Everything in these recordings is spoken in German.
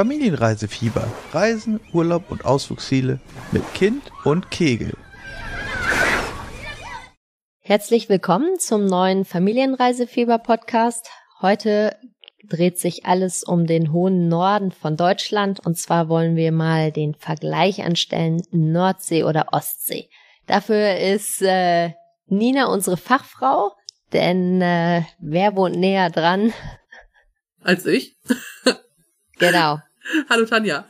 Familienreisefieber. Reisen, Urlaub und Ausflugsziele mit Kind und Kegel. Herzlich willkommen zum neuen Familienreisefieber-Podcast. Heute dreht sich alles um den hohen Norden von Deutschland und zwar wollen wir mal den Vergleich anstellen Nordsee oder Ostsee. Dafür ist äh, Nina unsere Fachfrau, denn äh, wer wohnt näher dran? Als ich? Genau. Hallo Tanja.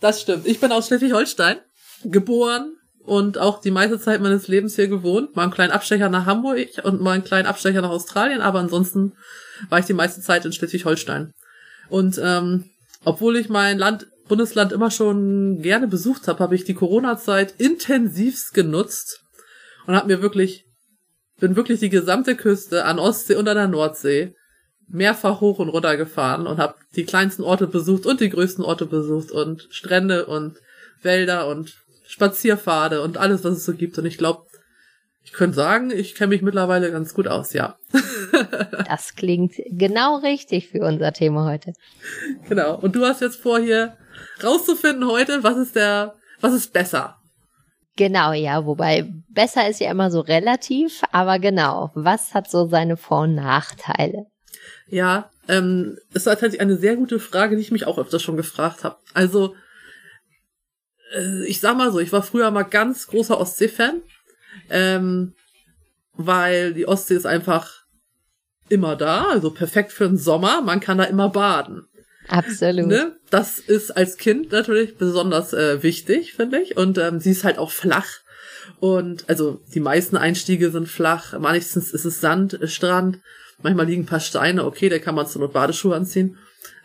Das stimmt. Ich bin aus Schleswig-Holstein geboren und auch die meiste Zeit meines Lebens hier gewohnt. Mal einen kleinen Abstecher nach Hamburg und mal einen kleinen Abstecher nach Australien, aber ansonsten war ich die meiste Zeit in Schleswig-Holstein. Und ähm, obwohl ich mein Land, Bundesland immer schon gerne besucht habe, habe ich die Corona-Zeit intensivst genutzt und habe mir wirklich, bin wirklich die gesamte Küste an Ostsee und an der Nordsee mehrfach hoch und runter gefahren und habe die kleinsten Orte besucht und die größten Orte besucht und Strände und Wälder und Spazierpfade und alles, was es so gibt. Und ich glaube, ich könnte sagen, ich kenne mich mittlerweile ganz gut aus, ja. das klingt genau richtig für unser Thema heute. Genau. Und du hast jetzt vor, hier rauszufinden heute, was ist der, was ist besser? Genau, ja, wobei besser ist ja immer so relativ, aber genau, was hat so seine Vor- und Nachteile? Ja, ähm, es war tatsächlich eine sehr gute Frage, die ich mich auch öfter schon gefragt habe. Also, äh, ich sag mal so, ich war früher mal ganz großer Ostsee-Fan, ähm, weil die Ostsee ist einfach immer da, also perfekt für den Sommer, man kann da immer baden. Absolut. Ne? Das ist als Kind natürlich besonders äh, wichtig, finde ich. Und ähm, sie ist halt auch flach. Und also die meisten Einstiege sind flach. Meistens ist es Sand, Strand. Manchmal liegen ein paar Steine, okay, da kann man zur Not Badeschuhe anziehen.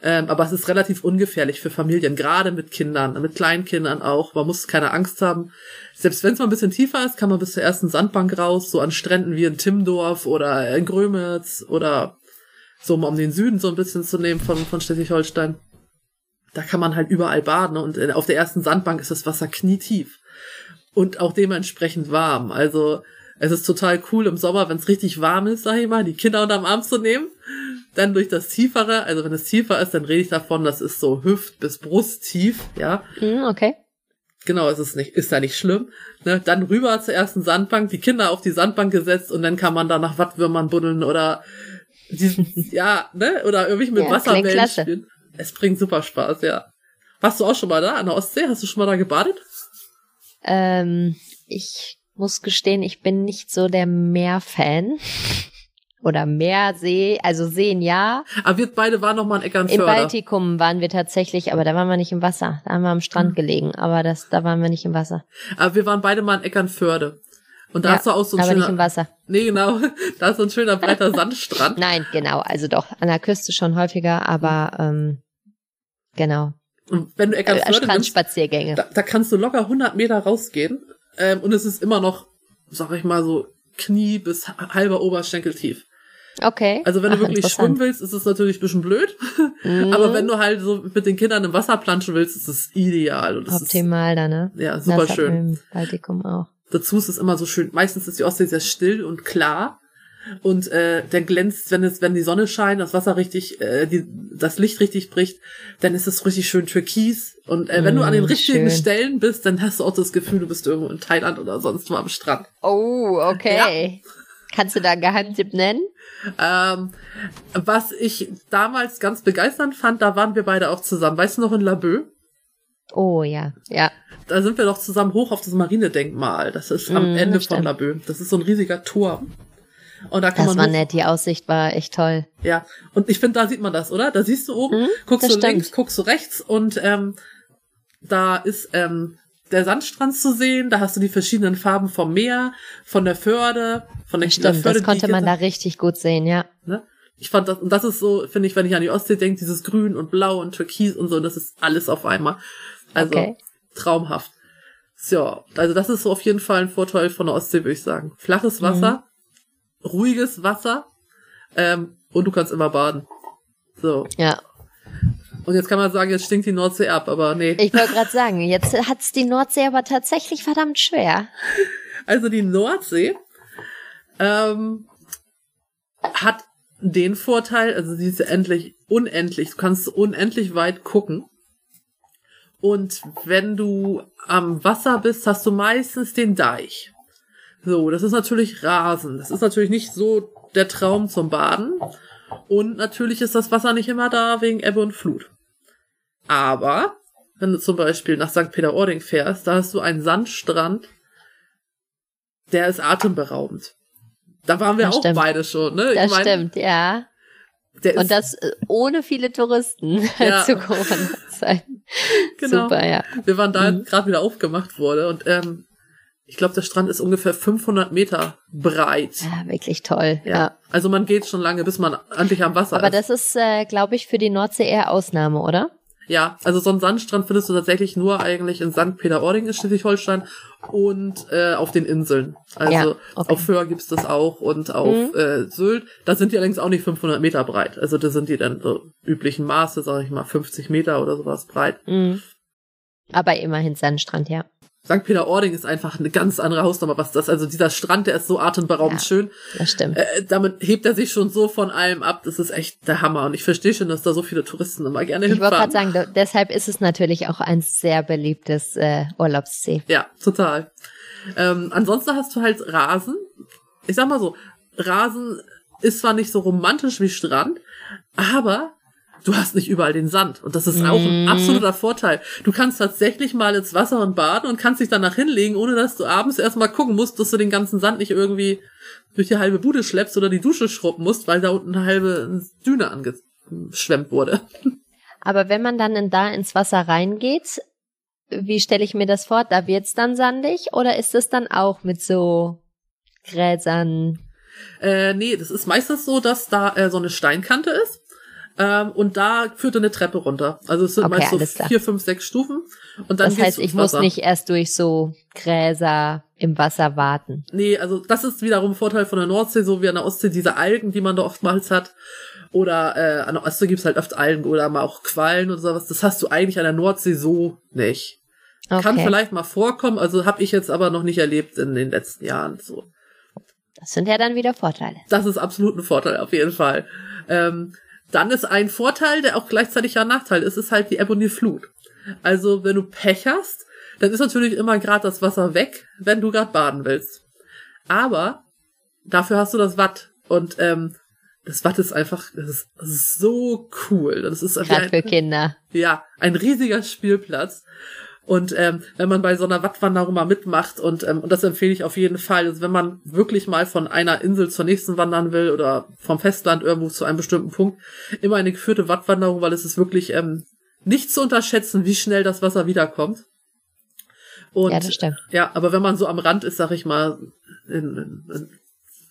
Ähm, aber es ist relativ ungefährlich für Familien, gerade mit Kindern, mit Kleinkindern auch. Man muss keine Angst haben. Selbst wenn es mal ein bisschen tiefer ist, kann man bis zur ersten Sandbank raus, so an Stränden wie in Timmendorf oder in Grömitz oder so, um den Süden so ein bisschen zu nehmen von, von Schleswig-Holstein. Da kann man halt überall baden und äh, auf der ersten Sandbank ist das Wasser knietief. Und auch dementsprechend warm. Also, es ist total cool im Sommer, wenn es richtig warm ist, sag ich mal, die Kinder unterm Arm zu nehmen. Dann durch das Tiefere, also wenn es tiefer ist, dann rede ich davon, das ist so Hüft- bis Brusttief, ja. Mm, okay. Genau, es ist nicht, ist da nicht schlimm. Ne? Dann rüber zur ersten Sandbank, die Kinder auf die Sandbank gesetzt und dann kann man da nach Wattwürmern buddeln oder diesen, ja, ne? Oder irgendwie mit Ja, Wasserwellen spielen. Es bringt super Spaß, ja. Warst du auch schon mal da an der Ostsee? Hast du schon mal da gebadet? Ähm, ich muss gestehen, ich bin nicht so der Meer-Fan. Oder Meersee, also Seen ja. Aber wir beide waren noch mal in Im Eckernförde. Baltikum waren wir tatsächlich, aber da waren wir nicht im Wasser. Da haben wir am Hm. Strand gelegen, aber das, da waren wir nicht im Wasser. Aber wir waren beide mal in Eckernförde. Und da Ja, hast du auch so ein aber nicht im schöner, Wasser. nee, genau, da ist so ein schöner breiter Sandstrand. Nein, genau, also doch, an der Küste schon häufiger, aber ähm, genau. Und wenn du Äh, Eckernförde nimmst, Strandspaziergänge. da, da kannst du locker 100 Meter rausgehen. Ähm, und es ist immer noch, sag ich mal so, Knie bis halber Oberschenkel tief. Okay. Also wenn du Ach, wirklich schwimmen willst, ist es natürlich ein bisschen blöd. Mhm. Aber wenn du halt so mit den Kindern im Wasser planschen willst, ist es ideal. Und Optimal da, ne? ja super das schön. Im Baltikum auch. Dazu ist es immer so schön. Meistens ist die Ostsee sehr still und klar. Und äh, dann glänzt, wenn es, wenn die Sonne scheint, das Wasser richtig, äh, die, das Licht richtig bricht, dann ist es richtig schön türkis. Und äh, wenn du an den Mm, richtigen schön. Stellen bist, dann hast du auch das Gefühl, du bist irgendwo in Thailand oder sonst wo am Strand. Oh, okay. Kannst du da einen Geheimtipp nennen? Ähm, was ich damals ganz begeisternd fand, da waren wir beide auch zusammen. Weißt du noch in Laboe? Oh ja, ja. Da sind wir doch zusammen hoch auf das Marinedenkmal. Das ist am Mm, Ende das von stimmt. Laboe. Das ist so ein riesiger Turm. Und da kann Das man war hoch- nett, die Aussicht war echt toll. Ja, und ich finde, da sieht man das, oder? Da siehst du oben, Mhm, guckst du links, stimmt. guckst du rechts und ähm, da ist ähm, der Sandstrand zu sehen, da hast du die verschiedenen Farben vom Meer, von der Förde, von der Stimmt, Förde, das konnte man da richtig gut sehen, ja. Ne? Ich fand das, und das ist so, finde ich, wenn ich an die Ostsee denke, dieses Grün und Blau und Türkis und so, das ist alles auf einmal. Also Okay. traumhaft. So, also das ist so auf jeden Fall ein Vorteil von der Ostsee, würde ich sagen. Flaches Wasser, Mhm. Ruhiges Wasser ähm, und du kannst immer baden. So. Ja. Und jetzt kann man sagen, jetzt stinkt die Nordsee ab, aber nee. Ich wollte gerade sagen, jetzt hat's die Nordsee aber tatsächlich verdammt schwer. Also die Nordsee ähm, hat den Vorteil, also diese endlich, unendlich, du kannst unendlich weit gucken. Und wenn du am Wasser bist, hast du meistens den Deich. So, das ist natürlich Rasen. Das ist natürlich nicht so der Traum zum Baden. Und natürlich ist das Wasser nicht immer da wegen Ebbe und Flut. Aber, wenn du zum Beispiel nach St. Peter-Ording fährst, da hast du einen Sandstrand, der ist atemberaubend. Da waren wir Das auch stimmt. beide schon, ne? Das ich mein, stimmt, ja. Und das äh, ohne viele Touristen Ja. zu Corona-Zeiten. Genau. Super, ja. wir waren da Mhm. gerade wieder aufgemacht wurde und ähm, ich glaube, der Strand ist ungefähr 500 Meter breit. Ja, wirklich toll. Ja. Ja. Also man geht schon lange, bis man endlich am Wasser Aber ist. das ist, äh, glaube ich, für die Nordsee eher Ausnahme, oder? Ja, also so einen Sandstrand findest du tatsächlich nur eigentlich in St. Peter-Ording in Schleswig-Holstein und äh, auf den Inseln. Also Ja, okay. auf Föhr gibt's das auch und auf Mhm. äh, Sylt. Da sind die allerdings auch nicht 500 Meter breit. Also da sind die dann so üblichen Maße, sage ich mal, 50 Meter oder sowas breit. Mhm. Aber immerhin Sandstrand, ja. St. Peter-Ording ist einfach eine ganz andere Hausnummer, was das, also dieser Strand, der ist so atemberaubend Ja. schön. Das stimmt. Äh, damit hebt er sich schon so von allem ab. Das ist echt der Hammer. Und ich verstehe schon, dass da so viele Touristen immer gerne Ich wollte hinfahren. gerade sagen, deshalb ist es natürlich auch ein sehr beliebtes äh, Urlaubsziel. Ja, total. Ähm, ansonsten hast du halt Rasen. Ich sag mal so, Rasen ist zwar nicht so romantisch wie Strand, aber du hast nicht überall den Sand. Und das ist auch ein Mhm. absoluter Vorteil. Du kannst tatsächlich mal ins Wasser und baden und kannst dich danach hinlegen, ohne dass du abends erstmal gucken musst, dass du den ganzen Sand nicht irgendwie durch die halbe Bude schleppst oder die Dusche schrubben musst, weil da unten eine halbe Düne angeschwemmt wurde. Aber wenn man dann in, da ins Wasser reingeht, wie stelle ich mir das vor? Da wird's dann sandig oder ist es dann auch mit so Gräsern? Äh, nee, das ist meistens so, dass da äh, so eine Steinkante ist. Ähm, und da führt eine Treppe runter. Also es sind Okay, meist so vier, fünf, sechs Stufen. Und dann Das heißt, ich muss nicht erst durch so Gräser im Wasser warten. Nee, also das ist wiederum ein Vorteil von der Nordsee, so wie an der Ostsee, diese Algen, die man da oftmals hat. Oder äh, an der Ostsee gibt's halt oft Algen oder mal auch Quallen oder sowas. Das hast du eigentlich an der Nordsee so nicht. Okay. Kann vielleicht mal vorkommen, also habe ich jetzt aber noch nicht erlebt in den letzten Jahren. So. Das sind ja dann wieder Vorteile. Das ist absolut ein Vorteil, auf jeden Fall. Ähm, dann ist ein Vorteil, der auch gleichzeitig ja ein Nachteil ist, ist halt die Ebbe und die Flut. Also, wenn du Pech hast, dann ist natürlich immer gerade das Wasser weg, wenn du gerade baden willst. Aber dafür hast du das Watt. Und ähm, das Watt ist einfach, das ist so cool. Das ist Gerade für Kinder. ja, ein riesiger Spielplatz. Und ähm, wenn man bei so einer Wattwanderung mal mitmacht, und, ähm, und das empfehle ich auf jeden Fall, also wenn man wirklich mal von einer Insel zur nächsten wandern will oder vom Festland irgendwo zu einem bestimmten Punkt, immer eine geführte Wattwanderung, weil es ist wirklich ähm, nicht zu unterschätzen, wie schnell das Wasser wiederkommt. Und ja, das stimmt. ja, aber wenn man so am Rand ist, sag ich mal, in, in, in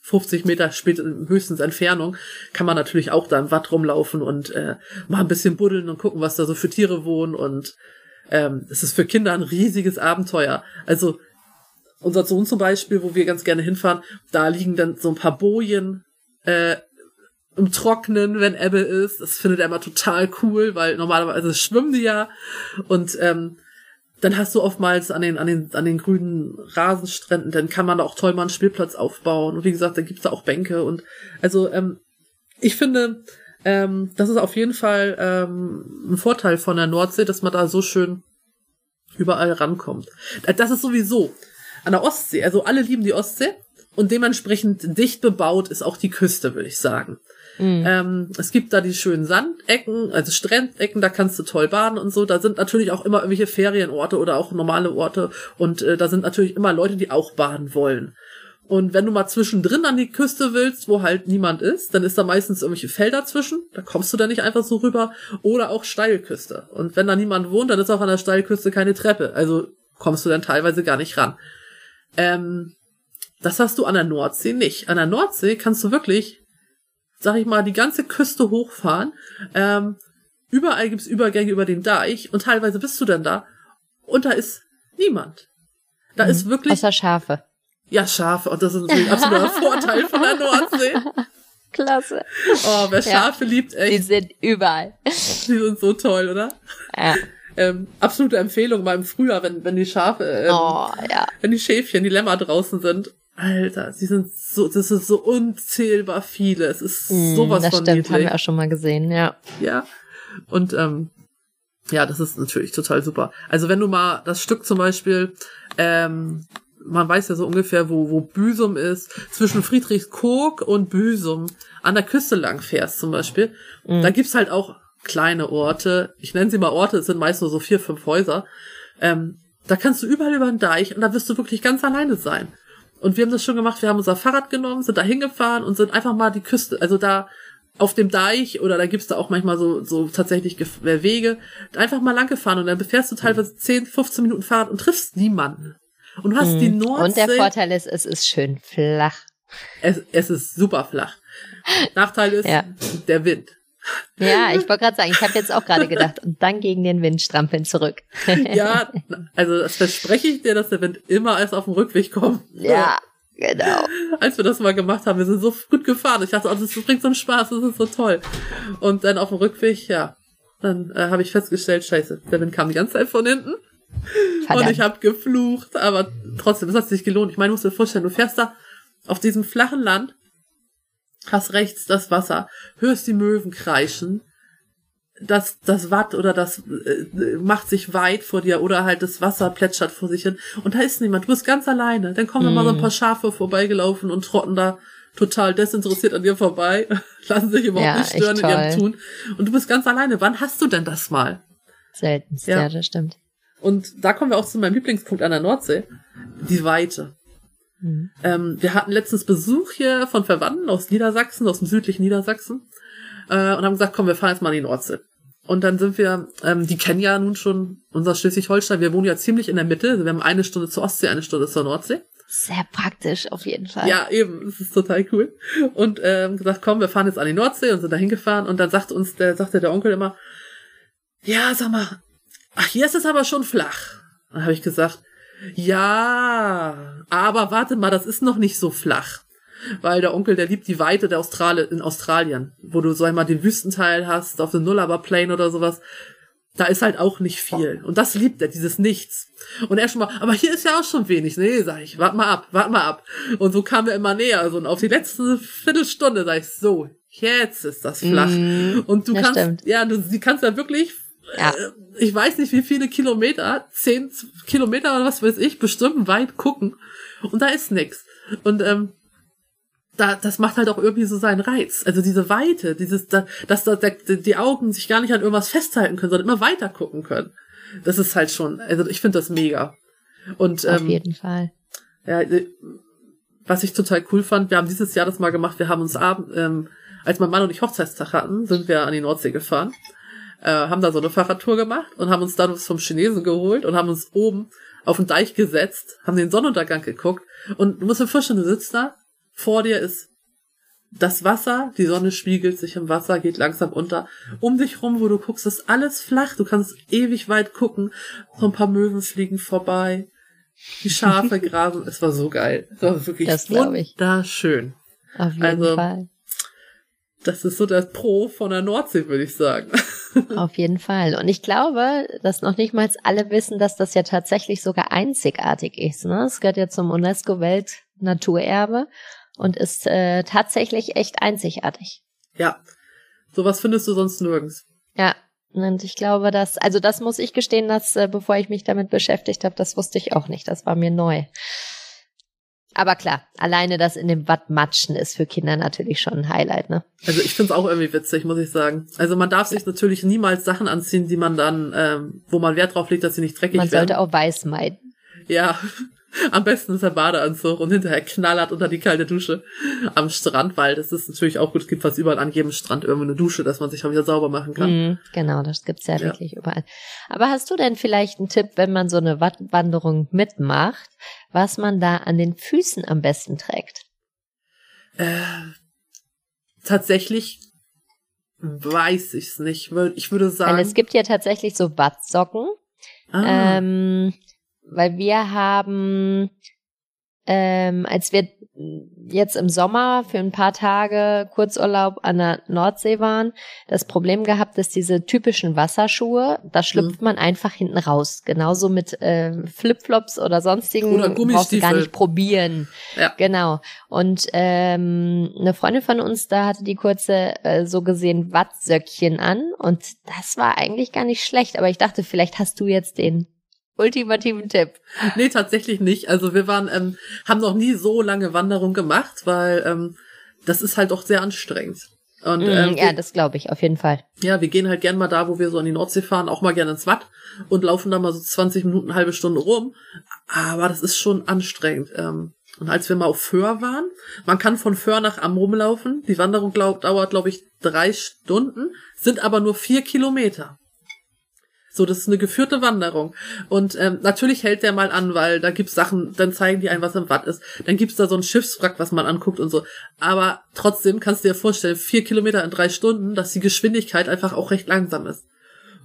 50 Meter spät, höchstens Entfernung, kann man natürlich auch da im Watt rumlaufen und äh, mal ein bisschen buddeln und gucken, was da so für Tiere wohnen. Und ähm, es ist für Kinder ein riesiges Abenteuer. Also unser Sohn zum Beispiel, wo wir ganz gerne hinfahren, da liegen dann so ein paar Bojen äh, im Trocknen, wenn Ebbe ist. Das findet er immer total cool, weil normalerweise schwimmen die ja. Und ähm, dann hast du oftmals an den, an den, an den grünen Rasenstränden, dann kann man da auch toll mal einen Spielplatz aufbauen. Und wie gesagt, da gibt's da auch Bänke und also ähm, ich finde, ähm, das ist auf jeden Fall ähm, ein Vorteil von der Nordsee, dass man da so schön überall rankommt. Äh, Das ist sowieso an der Ostsee, also alle lieben die Ostsee und dementsprechend dicht bebaut ist auch die Küste, würde ich sagen. Mhm. Ähm, es gibt da die schönen Sandecken, also Strandecken, da kannst du toll baden und so. Da sind natürlich auch immer irgendwelche Ferienorte oder auch normale Orte und äh, da sind natürlich immer Leute, die auch baden wollen. Und wenn du mal zwischendrin an die Küste willst, wo halt niemand ist, dann ist da meistens irgendwelche Felder zwischen. Da kommst du dann nicht einfach so rüber. Oder auch Steilküste. Und wenn da niemand wohnt, dann ist auch an der Steilküste keine Treppe. Also kommst du dann teilweise gar nicht ran. Ähm, das hast du an der Nordsee nicht. An der Nordsee kannst du wirklich, sag ich mal, die ganze Küste hochfahren. Ähm, überall gibt's Übergänge über den Deich und teilweise bist du dann da und da ist niemand. Da Mhm. ist wirklich Außer Schafe. Ja, Schafe. Und das ist natürlich ein absoluter Vorteil von der Nordsee. Klasse. Oh, wer Ja. Schafe liebt, Die echt, sind überall. die sind so toll, oder? Ja. Ähm, absolute Empfehlung mal im Frühjahr, wenn, wenn die Schafe, ähm, Oh, ja. wenn die Schäfchen, die Lämmer draußen sind. Alter, sie sind so, das ist so unzählbar viele. Es ist Mm, sowas das von stimmt, niedlich. haben wir auch schon mal gesehen, ja. Ja. Und ähm, ja, das ist natürlich total super. Also wenn du mal das Stück zum Beispiel, ähm, man weiß ja so ungefähr, wo, wo Büsum ist, zwischen Friedrichskoog und Büsum an der Küste lang fährst zum Beispiel. Mhm. Da gibt's halt auch kleine Orte. Ich nenne sie mal Orte, es sind meist nur so vier, fünf Häuser. Ähm, da kannst du überall über den Deich und da wirst du wirklich ganz alleine sein. Und wir haben das schon gemacht, wir haben unser Fahrrad genommen, sind da hingefahren und sind einfach mal die Küste, also da auf dem Deich oder da gibt's da auch manchmal so, so tatsächlich äh, Wege, einfach mal lang gefahren und dann fährst du teilweise 10, 15 Minuten Fahrrad und triffst niemanden. Und du hast die Nordsee. Mhm. Und der Vorteil ist, es ist schön flach. es, es ist super flach. Nachteil ist Ja. der Wind. Ja, ich wollte gerade sagen, ich habe jetzt auch gerade gedacht, und dann gegen den Wind strampeln zurück. Ja, also das verspreche ich dir, dass der Wind immer erst auf dem Rückweg kommt. ja, genau. als wir das mal gemacht haben, wir sind so gut gefahren. Ich dachte, oh, das bringt so einen Spaß, das ist so toll. Und dann auf dem Rückweg, ja, dann äh, habe ich festgestellt, scheiße, der Wind kam die ganze Zeit von hinten und Verdammt. ich habe geflucht, aber trotzdem, es hat sich gelohnt. Ich meine, du musst dir vorstellen, du fährst da auf diesem flachen Land, hast rechts das Wasser, hörst die Möwen kreischen, das, das Watt oder das äh, macht sich weit vor dir oder halt das Wasser plätschert vor sich hin und da ist niemand, du bist ganz alleine. Dann kommen da mal so ein paar Schafe vorbeigelaufen und trotten da total desinteressiert an dir vorbei, lassen sich überhaupt Ja, nicht stören in ihrem. Tun und du bist ganz alleine. Wann hast du denn das mal? Seltenst, Ja. ja. das stimmt. Und da kommen wir auch zu meinem Lieblingspunkt an der Nordsee, die Weite. Mhm. Ähm, wir hatten letztens Besuch hier von Verwandten aus Niedersachsen, aus dem südlichen Niedersachsen, äh, und haben gesagt, komm, wir fahren jetzt mal in die Nordsee. Und dann sind wir, ähm, die kennen ja nun schon unser Schleswig-Holstein, wir wohnen ja ziemlich in der Mitte, also wir haben eine Stunde zur Ostsee, eine Stunde zur Nordsee. Sehr praktisch auf jeden Fall. Ja, eben, das ist total cool. Und ähm, gesagt, komm, wir fahren jetzt an die Nordsee und sind da hingefahren und dann sagt uns, der sagte der Onkel immer, ja, sag mal, ach, hier ist es aber schon flach. Dann habe ich gesagt, ja, aber warte mal, das ist noch nicht so flach. Weil der Onkel, der liebt die Weite der Australi in Australien, wo du so einmal den Wüstenteil hast, auf dem Nullarbor Plain oder sowas. Da ist halt auch nicht viel. Und das liebt er, dieses Nichts. Und er schon mal, aber hier ist ja auch schon wenig. Nee, sag ich, wart mal ab, wart mal ab. Und so kam er immer näher. Also, und auf die letzte Viertelstunde sag ich, so, jetzt ist das flach. Mm, und du das kannst, stimmt. ja, du, sie kannst ja wirklich, Ja. äh, ich weiß nicht wie viele Kilometer, zehn Kilometer oder was weiß ich, bestimmt weit gucken. Und da ist nix. Und, ähm, da, das macht halt auch irgendwie so seinen Reiz. Also diese Weite, dieses, da, dass da der, die Augen sich gar nicht an irgendwas festhalten können, sondern immer weiter gucken können. Das ist halt schon, also ich finde das mega. Und auf ähm, jeden Fall. ja, äh, was ich total cool fand, wir haben dieses Jahr das mal gemacht, wir haben uns abend, ähm, als mein Mann und ich Hochzeitstag hatten, sind wir an die Nordsee gefahren, äh, haben da so eine Fahrradtour gemacht und haben uns dann was vom Chinesen geholt und haben uns oben auf den Deich gesetzt, haben den Sonnenuntergang geguckt und du musst dir vorstellen, du sitzt da, vor dir ist das Wasser, die Sonne spiegelt sich im Wasser, geht langsam unter. Um dich rum, wo du guckst, ist alles flach. Du kannst ewig weit gucken. So ein paar Möwen fliegen vorbei. Die Schafe grasen. Es war so geil. Es war wirklich Das wunderschön. Auf jeden also- Fall. Das ist so das Pro von der Nordsee, würde ich sagen. Auf jeden Fall. Und ich glaube, dass noch nicht mal alle wissen, dass das ja tatsächlich sogar einzigartig ist. Ne? Es gehört ja zum UNESCO-Weltnaturerbe und ist äh, tatsächlich echt einzigartig. Ja. Sowas findest du sonst nirgends. Ja. Und ich glaube, dass, also das muss ich gestehen, dass äh, bevor ich mich damit beschäftigt habe, das wusste ich auch nicht. Das war mir neu. Aber klar, alleine das in dem Watt matschen ist für Kinder natürlich schon ein Highlight, ne? Also ich find's auch irgendwie witzig, muss ich sagen. Also man darf sich natürlich niemals Sachen anziehen, die man dann, ähm, wo man Wert drauf legt, dass sie nicht dreckig Man werden. sollte auch weiß meiden. Ja, am besten ist der Badeanzug und hinterher knallert unter die kalte Dusche am Strand, weil das ist natürlich auch gut. Es gibt fast überall an jedem Strand irgendwo eine Dusche, dass man sich auch wieder sauber machen kann. Mhm, genau, das gibt's ja, Ja. wirklich überall. Aber hast du denn vielleicht einen Tipp, wenn man so eine Wattwanderung mitmacht, was man da an den Füßen am besten trägt? Äh, tatsächlich weiß ich's nicht. Weil Ich würde Weil sagen, es gibt ja tatsächlich so Wattsocken, ah, ähm, weil wir haben, ähm, als wir jetzt im Sommer für ein paar Tage Kurzurlaub an der Nordsee waren, das Problem gehabt, dass diese typischen Wasserschuhe, da schlüpft mhm. man einfach hinten raus. Genauso mit äh, Flipflops oder sonstigen oder brauchst du gar nicht probieren. Ja. Genau. Und ähm, eine Freundin von uns, da hatte die kurze äh, so gesehen Wattsöckchen an und das war eigentlich gar nicht schlecht. Aber ich dachte, vielleicht hast du jetzt den ultimativen Tipp. Nee, tatsächlich nicht. Also wir waren, ähm, haben noch nie so lange Wanderung gemacht, weil ähm, das ist halt doch sehr anstrengend. Und, mm, ähm, ja, das glaube ich, auf jeden Fall. Ja, wir gehen halt gern mal da, wo wir so an die Nordsee fahren, auch mal gerne ins Watt und laufen da mal so 20 Minuten, halbe Stunde rum. Aber das ist schon anstrengend. Ähm, und als wir mal auf Föhr waren, man kann von Föhr nach Amrum laufen. Die Wanderung glaub, dauert, glaube ich, drei Stunden, sind aber nur vier Kilometer. So, das ist eine geführte Wanderung. Und ähm, natürlich hält der mal an, weil da gibt's Sachen, dann zeigen die ein, was im Watt ist. Dann gibt's da so ein Schiffswrack, was man anguckt und so. Aber trotzdem kannst du dir vorstellen, vier Kilometer in drei Stunden, dass die Geschwindigkeit einfach auch recht langsam ist.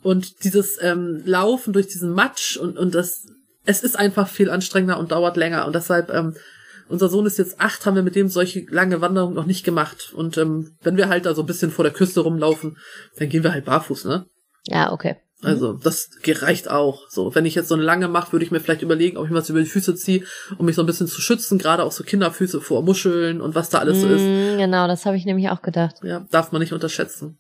Und dieses ähm, Laufen durch diesen Matsch und, und das, es ist einfach viel anstrengender und dauert länger. Und deshalb, ähm, unser Sohn ist jetzt acht, haben wir mit dem solche lange Wanderung noch nicht gemacht. Und ähm, wenn wir halt da so ein bisschen vor der Küste rumlaufen, dann gehen wir halt barfuß, ne? Ja, okay. Mhm. Also das reicht auch. So, wenn ich jetzt so eine lange mache, würde ich mir vielleicht überlegen, ob ich was über die Füße ziehe, um mich so ein bisschen zu schützen, gerade auch so Kinderfüße vor Muscheln und was da alles so ist. Mm, genau, das habe ich nämlich auch gedacht. Ja, darf man nicht unterschätzen.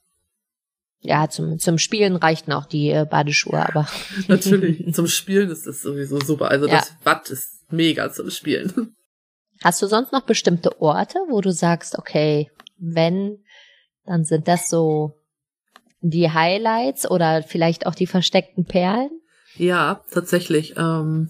Ja, zum, zum Spielen reichten auch die äh, Badeschuhe, aber. Natürlich, zum Spielen ist das sowieso super. Also ja. das Bad ist mega zum Spielen. Hast du sonst noch bestimmte Orte, wo du sagst, okay, wenn, dann sind das so die Highlights oder vielleicht auch die versteckten Perlen? Ja, tatsächlich. Ähm,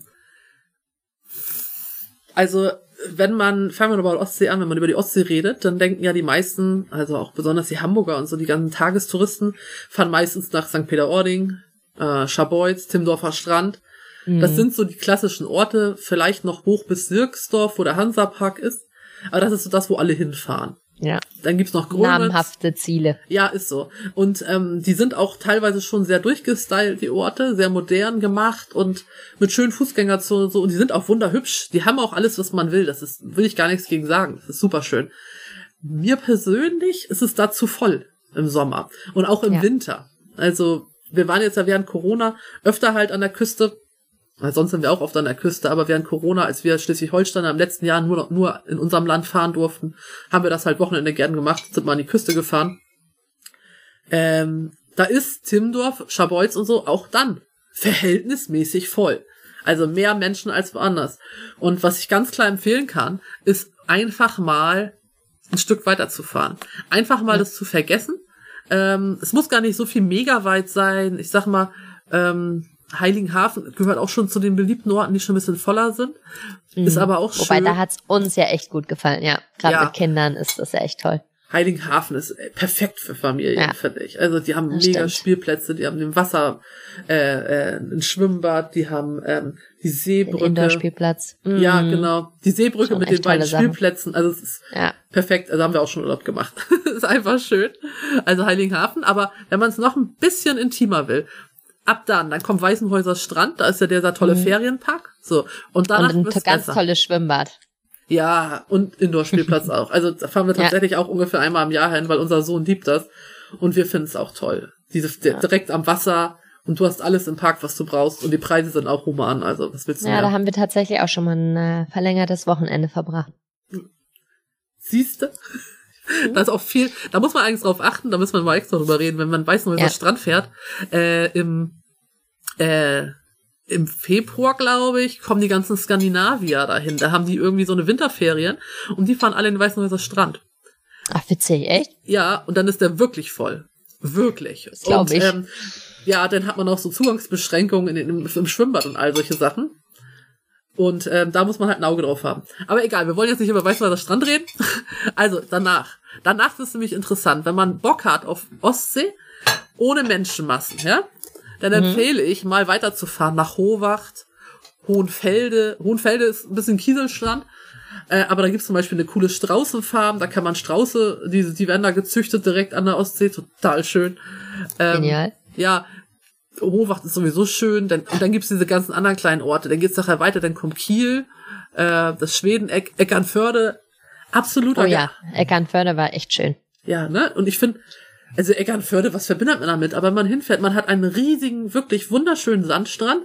also wenn man, fangen wir über die Ostsee an, wenn man über die Ostsee redet, dann denken ja die meisten, also auch besonders die Hamburger und so, die ganzen Tagestouristen, fahren meistens nach St. Peter-Ording, äh, Scharbeutz, Timdorfer Strand. Mhm. Das sind so die klassischen Orte, vielleicht noch hoch bis Sirksdorf, wo der Hansapark ist. Aber das ist so das, wo alle hinfahren. Ja. Dann gibt's noch Grönitz. Namenhafte Ziele. Ja, ist so. Und ähm, die sind auch teilweise schon sehr durchgestylt, die Orte, sehr modern gemacht und mit schönen Fußgängerzonen so. Und die sind auch wunderhübsch. Die haben auch alles, was man will. Das ist, will ich gar nichts gegen sagen. Das ist super schön. Mir persönlich ist es da zu voll im Sommer und auch im ja. Winter. Also wir waren jetzt ja während Corona öfter halt an der Küste sonst sind wir auch oft an der Küste, aber während Corona, als wir Schleswig-Holstein im letzten Jahr nur, nur in unserem Land fahren durften, haben wir das halt Wochenende gern gemacht, sind mal an die Küste gefahren. Ähm, da ist Timdorf, Schabeutz und so auch dann verhältnismäßig voll. Also mehr Menschen als woanders. Und was ich ganz klar empfehlen kann, ist einfach mal ein Stück weiter zu fahren. Einfach mal ja. das zu vergessen. Ähm, es muss gar nicht so viel mega weit sein. Ich sag mal, ähm, Heiligenhafen gehört auch schon zu den beliebten Orten, die schon ein bisschen voller sind. Mhm. Ist aber auch schön. Wobei, da hat's uns ja echt gut gefallen, ja. Gerade ja. mit Kindern ist das ja echt toll. Heiligenhafen ist perfekt für Familien, ja. finde ich. Also die haben das mega stimmt. Spielplätze, die haben im Wasser äh, äh, ein Schwimmbad, die haben ähm, die Seebrücke. Den Indoor-Spielplatz. Mhm. Ja, genau. Die Seebrücke mit den beiden Spielplätzen. Also es ist ja. perfekt. Also haben wir auch schon Urlaub gemacht. ist einfach schön. Also Heiligenhafen. Aber wenn man es noch ein bisschen intimer will, ab dann, dann kommt Weißenhäuser Strand, da ist ja dieser tolle mhm. Ferienpark. So. Und danach und ein ganz besser. tolles Schwimmbad. Ja, und Indoor-Spielplatz auch. Also da fahren wir tatsächlich ja. auch ungefähr einmal im Jahr hin, weil unser Sohn liebt das. Und wir finden es auch toll. Diese ja. direkt am Wasser und du hast alles im Park, was du brauchst und die Preise sind auch human. Also was willst du Ja, mehr? da haben wir tatsächlich auch schon mal ein äh, verlängertes Wochenende verbracht. Siehste? Da ist auch viel, da muss man eigentlich drauf achten, da müssen wir mal extra drüber reden, wenn man weiß, wo ja. Strand fährt. Äh, Im äh, im Februar, glaube ich, kommen die ganzen Skandinavier dahin. Da haben die irgendwie so eine Winterferien und die fahren alle in den Weißenhäuser Strand. Ach, witzig, echt? Ja, und dann ist der wirklich voll. Wirklich. Glaube ich. Ähm, ja, dann hat man auch so Zugangsbeschränkungen in, im, im Schwimmbad und all solche Sachen. Und ähm, da muss man halt ein Auge drauf haben. Aber egal, wir wollen jetzt nicht über Weißweißer Strand reden. also danach. Danach ist es nämlich interessant, wenn man Bock hat auf Ostsee ohne Menschenmassen, ja, dann mhm. empfehle ich mal weiterzufahren nach Hohwacht, Hohenfelde. Hohenfelde ist ein bisschen Kieselstrand. Äh, aber da gibt's zum Beispiel eine coole Straußenfarm, da kann man Strauße, die, die werden da gezüchtet direkt an der Ostsee, total schön. Ähm, Genial. Ja, Hohwacht ist sowieso schön. Dann, und dann gibt's diese ganzen anderen kleinen Orte. Dann geht's nachher weiter, dann kommt Kiel, äh, das Schwedeneck, Eckernförde. absoluter Oh ja, Eckernförde war echt schön. Ja, ne? Und ich finde, also Eckernförde, was verbindet man damit? Aber wenn man hinfährt, man hat einen riesigen, wirklich wunderschönen Sandstrand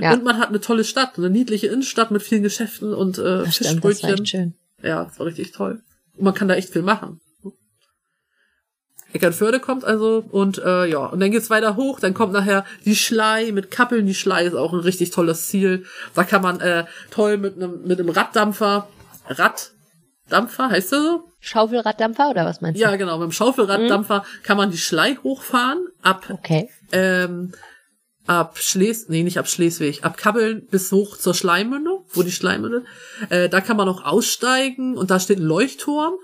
Ja, und man hat eine tolle Stadt, eine niedliche Innenstadt mit vielen Geschäften und äh, das stimmt, das war Fischbrötchen. echt schön. Ja, das war richtig toll. Und man kann da echt viel machen. Eckernförde kommt also und äh, ja, und dann geht's weiter hoch, dann kommt nachher die Schlei mit Kappeln. Die Schlei ist auch ein richtig tolles Ziel. Da kann man äh, toll mit einem mit einem Raddampfer, Raddampfer, heißt der so? Schaufelraddampfer oder was meinst du? Ja, genau, mit dem Schaufelraddampfer kann man die Schlei hochfahren ab Okay. ähm, ab Schles, nee, nicht ab Schleswig, ab Kabbeln bis hoch zur Schleimmünde, wo die Schleimmünde, äh, da kann man auch aussteigen und da steht ein Leuchtturm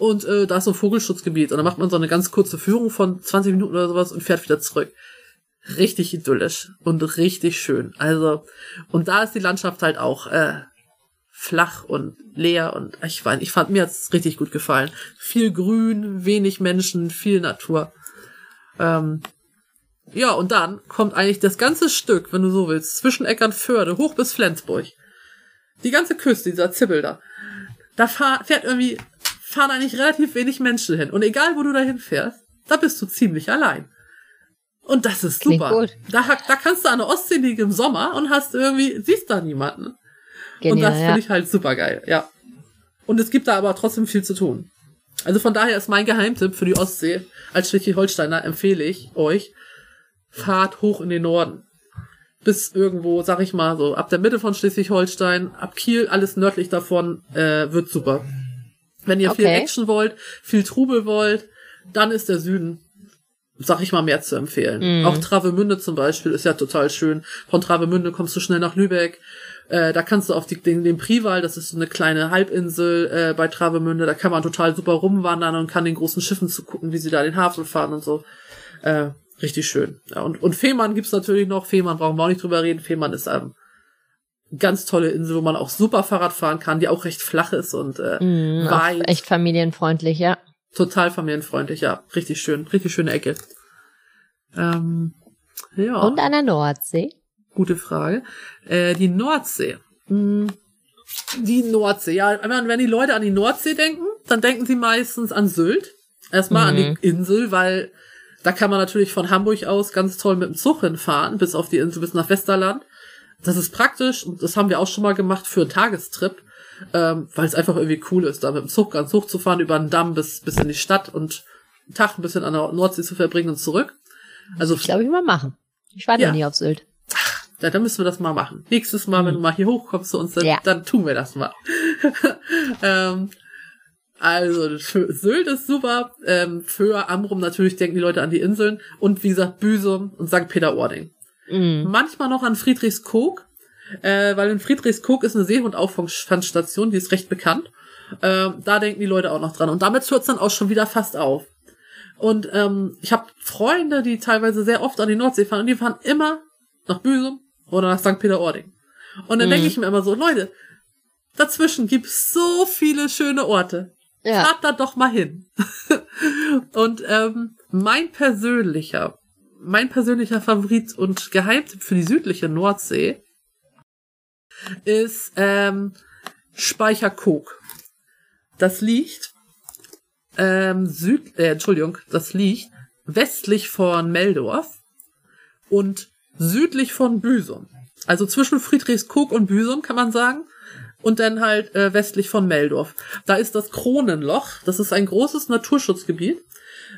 und äh, da ist so ein Vogelschutzgebiet und da macht man so eine ganz kurze Führung von 20 Minuten oder sowas und fährt wieder zurück. Richtig idyllisch und richtig schön. Also, und da ist die Landschaft halt auch äh, flach und leer und ich weiß, ich fand mir hat's richtig gut gefallen. Viel Grün, wenig Menschen, viel Natur. Ähm, ja, und dann kommt eigentlich das ganze Stück, wenn du so willst, zwischen Eckernförde hoch bis Flensburg. Die ganze Küste, dieser Zibbel da. Da fahr, fährt irgendwie, fahren eigentlich relativ wenig Menschen hin. Und egal, wo du da hinfährst, da bist du ziemlich allein. Und das ist Klingt super. gut. Da, da kannst du an der Ostsee liegen im Sommer und hast irgendwie, siehst da niemanden. und Genial, das ja. finde ich halt super geil, ja. Und es gibt da aber trotzdem viel zu tun. Also von daher ist mein Geheimtipp für die Ostsee, als Schleswig-Holsteiner empfehle ich euch, fahrt hoch in den Norden. Bis irgendwo, sag ich mal, so ab der Mitte von Schleswig-Holstein, ab Kiel, alles nördlich davon, äh, wird super. Wenn ihr viel Okay. Action wollt, viel Trubel wollt, dann ist der Süden, sag ich mal, mehr zu empfehlen. Mhm. Auch Travemünde zum Beispiel ist ja total schön. Von Travemünde kommst du schnell nach Lübeck. Äh, da kannst du auf die, den, den Prival, das ist so eine kleine Halbinsel äh, bei Travemünde, da kann man total super rumwandern und kann den großen Schiffen zugucken, wie sie da den Hafen fahren und so. Äh, richtig schön. Ja, und, und Fehmarn gibt's natürlich noch. Fehmarn brauchen wir auch nicht drüber reden. Fehmarn ist eine ganz tolle Insel, wo man auch super Fahrrad fahren kann, die auch recht flach ist und äh, Mhm, auch weit. echt familienfreundlich, ja. Total familienfreundlich, ja. Richtig schön. Richtig schöne Ecke. Ähm, ja. Und an der Nordsee. Gute Frage. Äh, die Nordsee. Hm, Die Nordsee. Ja, wenn die Leute an die Nordsee denken, dann denken sie meistens an Sylt. Erstmal an Mhm. die Insel, weil da kann man natürlich von Hamburg aus ganz toll mit dem Zug hinfahren, bis auf die Insel, bis nach Westerland. Das ist praktisch und das haben wir auch schon mal gemacht für einen Tagestrip, ähm, weil es einfach irgendwie cool ist, da mit dem Zug ganz hoch zu fahren, über den Damm bis, bis in die Stadt und einen Tag ein bisschen an der Nordsee zu verbringen und zurück. Also Ich glaube, ich mal machen. Ich war Ja. noch nie auf Sylt. ja, dann müssen wir das mal machen. Nächstes Mal, wenn du mal hier hochkommst zu uns, dann, Ja. dann tun wir das mal. ähm, also, für Sylt ist super. Ähm, für Amrum natürlich denken die Leute an die Inseln. Und wie gesagt, Büsum und St. Peter-Ording. Mhm. Manchmal noch an Friedrichskoog, äh, weil in Friedrichskoog ist eine Seehundauffangstation, die ist recht bekannt. Ähm, da denken die Leute auch noch dran. Und damit hört es dann auch schon wieder fast auf. Und ähm, ich habe Freunde, die teilweise sehr oft an die Nordsee fahren und die fahren immer nach Büsum oder nach St. Peter-Ording. Und dann Mhm. denke ich mir immer so, Leute, dazwischen gibt's so viele schöne Orte. Ja. Fahrt da doch mal hin. und ähm, mein persönlicher, mein persönlicher Favorit und Geheimtipp für die südliche Nordsee ist ähm, Speicherkog. Das liegt ähm, süd, äh, Entschuldigung, das liegt westlich von Meldorf und südlich von Büsum. Also zwischen Friedrichskoog und Büsum kann man sagen. Und dann halt äh, westlich von Meldorf. Da ist das Kronenloch. Das ist ein großes Naturschutzgebiet.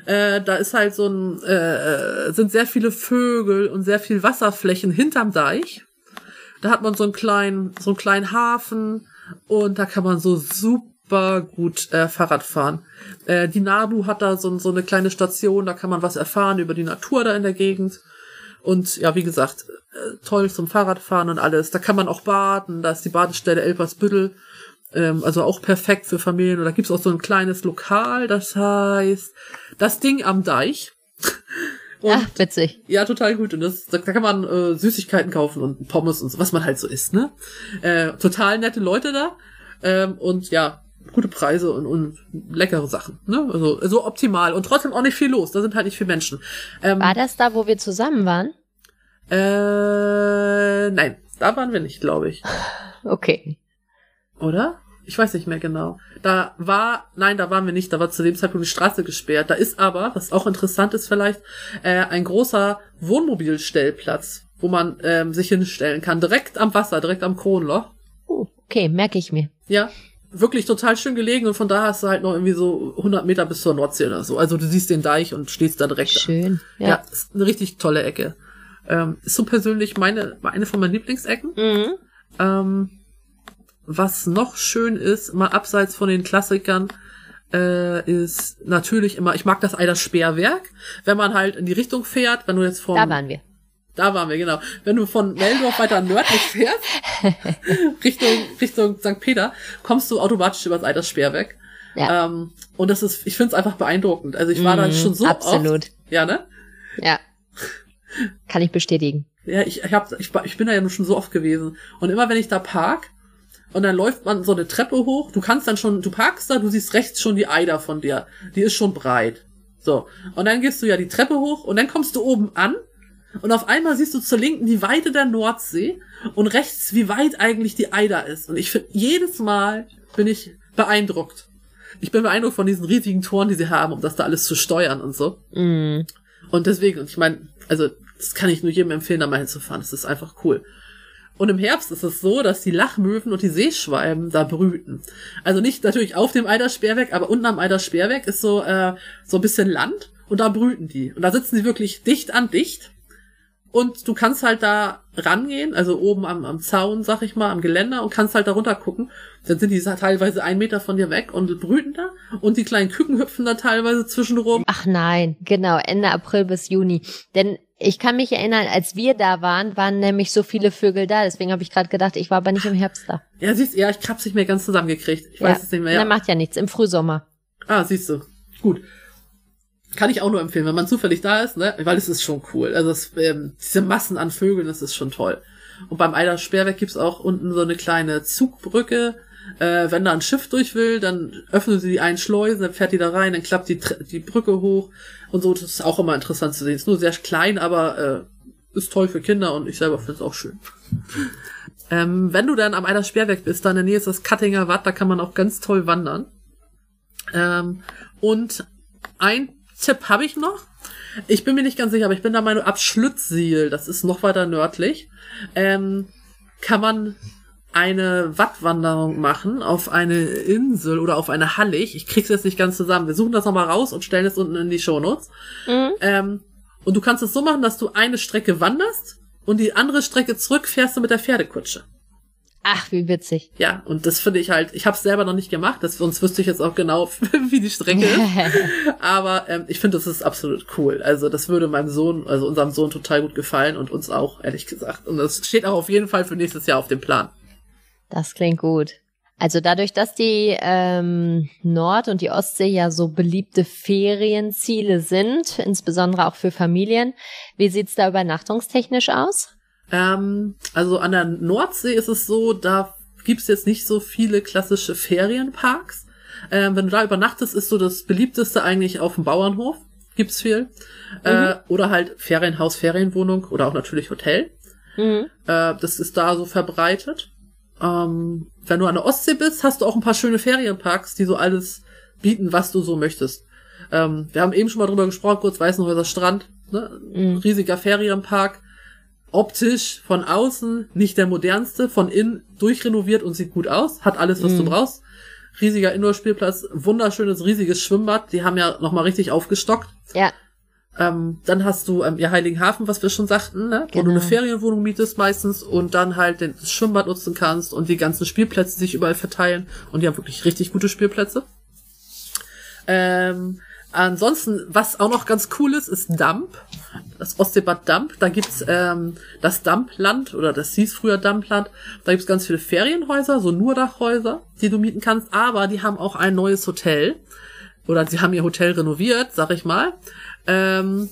Äh, da ist halt so ein, äh, äh, sind sehr viele Vögel und sehr viel Wasserflächen hinterm Deich. Da hat man so einen kleinen, so einen kleinen Hafen und da kann man so super gut äh, Fahrrad fahren. Äh, die Nabu hat da so, so eine kleine Station, da kann man was erfahren über die Natur da in der Gegend. Und ja, wie gesagt, äh, toll zum Fahrradfahren und alles. Da kann man auch baden, da ist die Badestelle Elpersbüttel. Ähm, also auch perfekt für Familien. Und da gibt's auch so ein kleines Lokal, das heißt Das Ding am Deich. Und Ach, witzig. ja, total gut. Und das, da, kann man äh, Süßigkeiten kaufen und Pommes und so, was man halt so isst, ne? Äh, total nette Leute da. Ähm, und ja, gute Preise und, und leckere Sachen, ne? Also so optimal. Und trotzdem auch nicht viel los. Da sind halt nicht viele Menschen. Ähm, War das da, wo wir zusammen waren? äh, nein, da waren wir nicht, glaube ich. Okay. Oder? Ich weiß nicht mehr genau. Da war, nein, da waren wir nicht, da war zu dem Zeitpunkt die Straße gesperrt. Da ist aber, was auch interessant ist vielleicht, äh, ein großer Wohnmobilstellplatz, wo man ähm, sich hinstellen kann, direkt am Wasser, direkt am Kronloch. Uh, okay, merke ich mir. Ja, wirklich total schön gelegen und von da hast du halt noch irgendwie so 100 Meter bis zur Nordsee oder so. Also du siehst den Deich und stehst da direkt. Schön. Ja, ja ist eine richtig tolle Ecke. Ähm, ist so persönlich meine, eine von meinen Lieblingsecken. Mhm. Ähm, was noch schön ist, mal abseits von den Klassikern, äh, ist natürlich immer, ich mag das Eider Speerwerk, wenn man halt in die Richtung fährt, wenn du jetzt von... Da waren wir. Da waren wir, genau. Wenn du von Meldorf weiter nördlich fährst, Richtung, Richtung St. Peter, kommst du automatisch über das Eider Speerwerk. Ja. Ähm, und das ist, ich finde es einfach beeindruckend. Also ich war mm, da mhm, schon so absolut. oft. Ja, ne? Ja. Kann ich bestätigen. Ja, ich, ich, hab, ich, ich bin da ja nur schon so oft gewesen. Und immer wenn ich da park, und dann läuft man so eine Treppe hoch, du kannst dann schon, du parkst da, du siehst rechts schon die Eider von dir. Die ist schon breit. So. Und dann gehst du ja die Treppe hoch und dann kommst du oben an und auf einmal siehst du zur Linken die Weite der Nordsee und rechts, wie weit eigentlich die Eider ist. Und ich finde, jedes Mal bin ich beeindruckt. Ich bin beeindruckt von diesen riesigen Toren, die sie haben, um das da alles zu steuern und so. Mm. Und deswegen, und ich meine, also, das kann ich nur jedem empfehlen, da mal hinzufahren. Das ist einfach cool. Und im Herbst ist es so, dass die Lachmöwen und die Seeschwalben da brüten. Also nicht natürlich auf dem Eidersperrweg, aber unten am Eidersperrweg ist so, äh, so ein bisschen Land und da brüten die. Und da sitzen sie wirklich dicht an dicht. Und du kannst halt da rangehen, also oben am, am Zaun, sag ich mal, am Geländer und kannst halt da runter gucken. Dann sind die teilweise ein Meter von dir weg und brüten da. Und die kleinen Küken hüpfen da teilweise zwischenrum. Ach nein, genau, Ende April bis Juni. Denn ich kann mich erinnern, als wir da waren, waren nämlich so viele Vögel da. Deswegen habe ich gerade gedacht, ich war aber nicht im Herbst da. Ja, siehst du, ja, ich hab's nicht mehr ganz zusammengekriegt. Ich ja. weiß es nicht mehr. Ja. Na, macht ja nichts, im Frühsommer. Ah, siehst du. Gut. Kann ich auch nur empfehlen, wenn man zufällig da ist, ne? Weil es ist schon cool. Also es, ähm, diese Massen an Vögeln, das ist schon toll. Und beim Eider Sperrweg gibt's auch unten so eine kleine Zugbrücke. Äh, wenn da ein Schiff durch will, dann öffnen sie die einen Schleusen, dann fährt die da rein, dann klappt die, die Brücke hoch und so. Das ist auch immer interessant zu sehen. Ist nur sehr klein, aber äh, ist toll für Kinder und ich selber finde es auch schön. ähm, wenn du dann am Eider Sperrweg bist, da in der Nähe ist das Kattinger Watt, da kann man auch ganz toll wandern. Ähm, und ein Tipp habe ich noch. Ich bin mir nicht ganz sicher, aber ich bin der Meinung, ab Schlüttsiel, das ist noch weiter nördlich, ähm, kann man eine Wattwanderung machen auf eine Insel oder auf eine Hallig. Ich krieg's jetzt nicht ganz zusammen. Wir suchen das nochmal raus und stellen es unten in die Shownotes. Mhm. Ähm, und du kannst es so machen, dass du eine Strecke wanderst und die andere Strecke zurückfährst du mit der Pferdekutsche. Ach, wie witzig. Ja, und das finde ich halt, ich habe es selber noch nicht gemacht, das, sonst wüsste ich jetzt auch genau, wie die Strecke ist. Aber ähm, ich finde, das ist absolut cool. Also das würde meinem Sohn, also unserem Sohn total gut gefallen und uns auch, ehrlich gesagt. Und das steht auch auf jeden Fall für nächstes Jahr auf dem Plan. Das klingt gut. Also dadurch, dass die ähm, Nord- und die Ostsee ja so beliebte Ferienziele sind, insbesondere auch für Familien, wie sieht's da übernachtungstechnisch aus? Ähm, also an der Nordsee ist es so, da gibt's jetzt nicht so viele klassische Ferienparks. Ähm, wenn du da übernachtest, ist so das beliebteste eigentlich auf dem Bauernhof. Gibt's viel. Äh, mhm. Äh, oder halt Ferienhaus, Ferienwohnung oder auch natürlich Hotel. Mhm. Äh, das ist da so verbreitet. Ähm, wenn du an der Ostsee bist, hast du auch ein paar schöne Ferienparks, die so alles bieten, was du so möchtest. Ähm, wir haben eben schon mal drüber gesprochen, kurz Weißenhäuser Strand, ne? Mhm. riesiger Ferienpark optisch von außen nicht der modernste, von innen durchrenoviert und sieht gut aus, hat alles, was mm. du mhm. brauchst. Riesiger Indoor-Spielplatz, wunderschönes, riesiges Schwimmbad, die haben ja nochmal richtig aufgestockt. Ja. Ähm, dann hast du ähm, ja Heiligenhafen, was wir schon sagten, ne? Genau. wo du eine genau. Ferienwohnung mietest meistens und dann halt den, das Schwimmbad nutzen kannst und die ganzen Spielplätze sich überall verteilen und die haben wirklich richtig gute Spielplätze. Ähm, Ansonsten, was auch noch ganz cool ist, ist Damp. Das Ostseebad Damp. Da gibt's ähm, das Dampland, oder das hieß früher Dampland. Da gibt's ganz viele Ferienhäuser, so Nurdachhäuser, die du mieten kannst. Aber die haben auch ein neues Hotel. Oder sie haben ihr Hotel renoviert, sag ich mal. Ähm,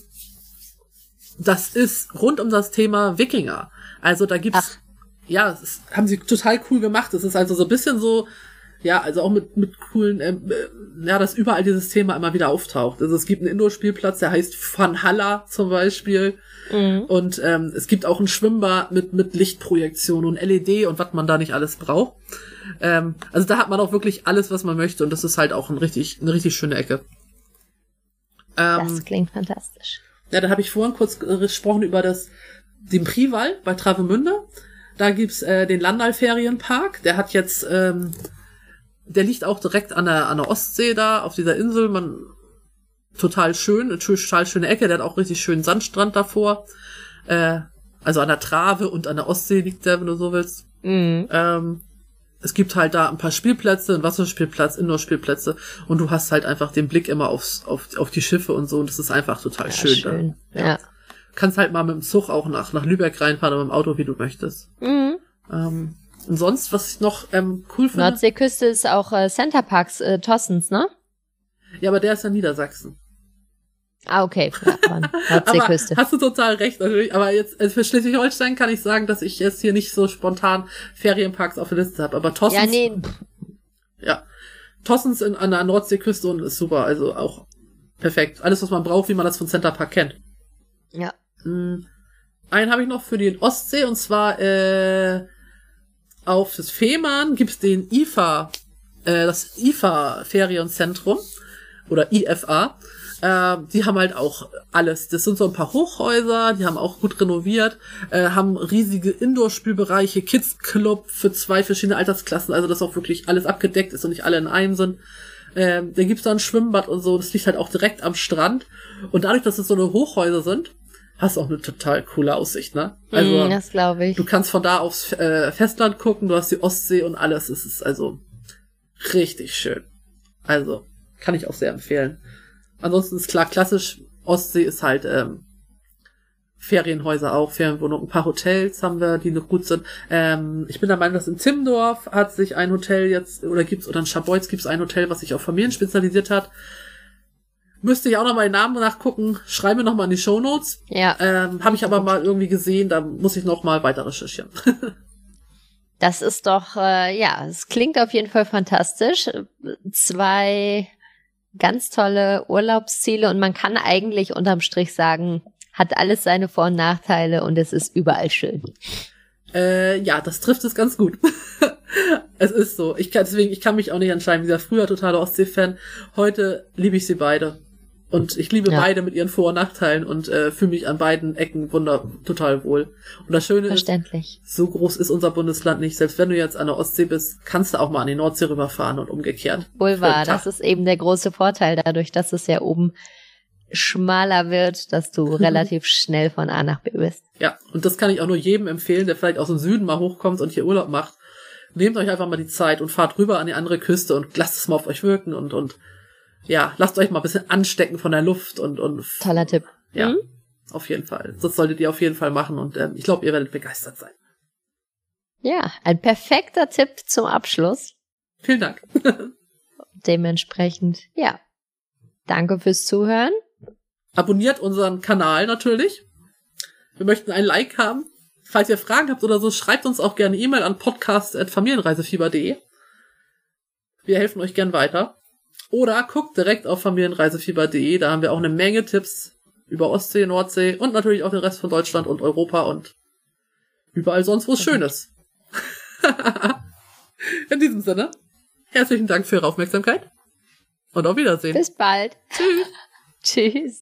das ist rund um das Thema Wikinger. Also da gibt's, Ach. ja, das haben sie total cool gemacht. Das ist also so ein bisschen so Ja, also auch mit, mit coolen, ähm, äh, ja, dass überall dieses Thema immer wieder auftaucht. Also es gibt einen Indoor-Spielplatz, der heißt Van Halla zum Beispiel. Mhm. Und ähm, es gibt auch ein Schwimmbad mit, mit Lichtprojektion und LED und was man da nicht alles braucht. Ähm, also da hat man auch wirklich alles, was man möchte. Und das ist halt auch ein richtig, eine richtig schöne Ecke. Ähm, Das klingt fantastisch. ja, da habe ich vorhin kurz gesprochen über das, den Prival bei Travemünde. Da gibt's äh, den Landal-Ferienpark. Der hat jetzt, ähm, der liegt auch direkt an der, an der Ostsee da, auf dieser Insel. Man, total schön, eine total schöne Ecke. Der hat auch richtig schönen Sandstrand davor. Äh, also an der Trave und an der Ostsee liegt der, wenn du so willst. Mhm. Ähm, es gibt halt da ein paar Spielplätze, ein Wasserspielplatz, Indoor-Spielplätze und du hast halt einfach den Blick immer aufs, auf, auf die Schiffe und so und das ist einfach total Ja, schön. schön. Da. Ja. Kannst halt mal mit dem Zug auch nach, nach Lübeck reinfahren oder mit dem Auto, wie du möchtest. Mhm. Ähm, und sonst, was ich noch ähm, cool finde. Nordseeküste ist auch äh, Center Parks äh, Tossens, ne? Ja, aber der ist ja Niedersachsen. Ah, okay. Ja, Nordseeküste. hast du total recht, natürlich. Aber jetzt also für Schleswig-Holstein kann ich sagen, dass ich jetzt hier nicht so spontan Ferienparks auf der Liste habe. Aber Tossens, Ja, nee. ja. Tossens in, an der Nordseeküste und ist super. Also auch perfekt. Alles, was man braucht, wie man das von Center Park kennt. Ja. Mm, Einen habe ich noch für die Ostsee und zwar äh, auf das Fehmarn gibt's den IFA, äh, das IFA Ferienzentrum oder IFA. Äh, die haben halt auch alles. Das sind so ein paar Hochhäuser, die haben auch gut renoviert, äh, haben riesige Indoor-Spielbereiche, Kids Club für zwei verschiedene Altersklassen, also dass auch wirklich alles abgedeckt ist und nicht alle in einem sind. Ähm, da gibt's da ein Schwimmbad und so, das liegt halt auch direkt am Strand. Und dadurch, dass es so eine Hochhäuser sind, hast du auch eine total coole Aussicht, ne? Also, Mm, das glaube ich. du kannst von da aufs äh, Festland gucken, du hast die Ostsee und alles. Es ist also richtig schön. Also, kann ich auch sehr empfehlen. Ansonsten ist klar, klassisch, Ostsee ist halt ähm, Ferienhäuser auch, Ferienwohnungen, ein paar Hotels haben wir, die noch gut sind. Ähm, ich bin der Meinung, dass in Timmendorf hat sich ein Hotel jetzt, oder gibt's, oder in Schabolz gibt's ein Hotel, was sich auf Familien spezialisiert hat. Müsste ich auch noch mal den Namen nachgucken. Schreibe mir noch mal in die Shownotes. Ja. Ähm, Habe ich aber mal irgendwie gesehen, da muss ich noch mal weiter recherchieren. Das ist doch, äh, ja, es klingt auf jeden Fall fantastisch. Zwei ganz tolle Urlaubsziele und man kann eigentlich unterm Strich sagen, hat alles seine Vor- und Nachteile und es ist überall schön. Äh, ja, das trifft es ganz gut. es ist so. Ich kann, deswegen, ich kann mich auch nicht entscheiden. Gesagt, früher totaler Ostsee-Fan. Heute liebe ich sie beide. Und ich liebe Ja. beide mit ihren Vor- und Nachteilen und äh, fühle mich an beiden Ecken wunder total wohl. Und das Schöne ist, so groß ist unser Bundesland nicht. Selbst wenn du jetzt an der Ostsee bist, kannst du auch mal an die Nordsee rüberfahren und umgekehrt. Wohl wahr, das ist eben der große Vorteil dadurch, dass es ja oben schmaler wird, dass du relativ schnell von A nach B bist. Ja, und das kann ich auch nur jedem empfehlen, der vielleicht aus dem Süden mal hochkommt und hier Urlaub macht. Nehmt euch einfach mal die Zeit und fahrt rüber an die andere Küste und lasst es mal auf euch wirken und, und ja, lasst euch mal ein bisschen anstecken von der Luft und, und Toller Tipp. ja, Mhm. auf jeden Fall. Das solltet ihr auf jeden Fall machen und ähm, ich glaube, ihr werdet begeistert sein. Ja, ein perfekter Tipp zum Abschluss. Vielen Dank. Dementsprechend, ja. Danke fürs Zuhören. Abonniert unseren Kanal natürlich. Wir möchten ein Like haben. Falls ihr Fragen habt oder so, schreibt uns auch gerne E-Mail an podcast.familienreisefieber.de. Wir helfen euch gern weiter. Oder guckt direkt auf familienreisefieber.de. Da haben wir auch eine Menge Tipps über Ostsee, Nordsee und natürlich auch den Rest von Deutschland und Europa und überall sonst, wo es schön ist. In diesem Sinne, herzlichen Dank für Ihre Aufmerksamkeit und auf Wiedersehen. Bis bald. Tschüss. Tschüss.